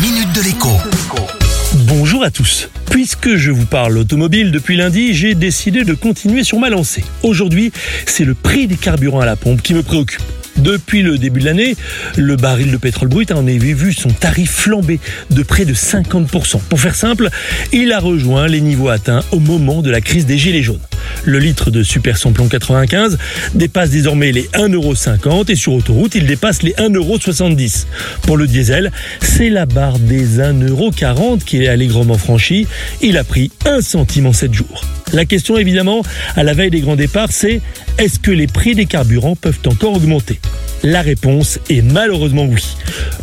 minute de l'écho. Bonjour à tous. Puisque je vous parle automobile depuis lundi, j'ai décidé de continuer sur ma lancée. Aujourd'hui, c'est le prix des carburants à la pompe qui me préoccupe. Depuis le début de l'année, le baril de pétrole brut en avait vu son tarif flamber de près de 50%. Pour faire simple, il a rejoint les niveaux atteints au moment de la crise des Gilets jaunes. Le litre de super samplon 95 dépasse désormais les 1,50€ et sur autoroute, il dépasse les 1,70€. Pour le diesel, c'est la barre des 1,40€ qui est allègrement franchie. Il a pris 1 centime en 7 jours. La question évidemment, à la veille des grands départs, c'est est-ce que les prix des carburants peuvent encore augmenter? La réponse est malheureusement oui.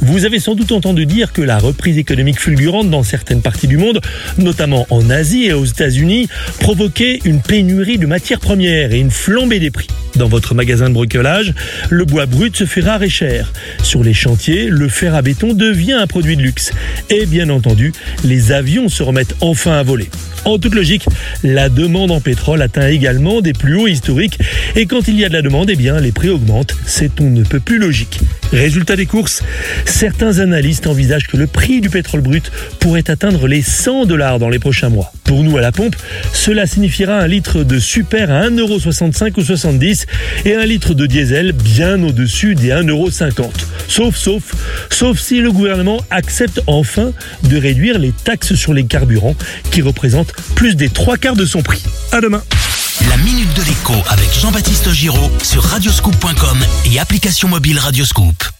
Vous avez sans doute entendu dire que la reprise économique fulgurante dans certaines parties du monde, notamment en Asie et aux États-Unis, provoquait une pénurie de matières premières et une flambée des prix. Dans votre magasin de bricolage, le bois brut se fait rare et cher. Sur les chantiers, le fer à béton devient un produit de luxe. Et bien entendu, les avions se remettent enfin à voler. En toute logique, la demande en pétrole atteint également des plus hauts historiques et quand il y a de la demande, eh bien les prix augmentent. C'est on ne peut plus logique. Résultat des courses, certains analystes envisagent que le prix du pétrole brut pourrait atteindre les 100 dollars dans les prochains mois. Pour nous à la pompe, cela signifiera un litre de super à 1,65€ ou 70 et un litre de diesel bien au-dessus des 1,50€. Sauf, sauf, sauf si le gouvernement accepte enfin de réduire les taxes sur les carburants qui représentent plus des trois quarts de son prix. À demain. La minute de l'écho avec Jean-Baptiste Giraud sur radioscoop.com et application mobile Radioscoop.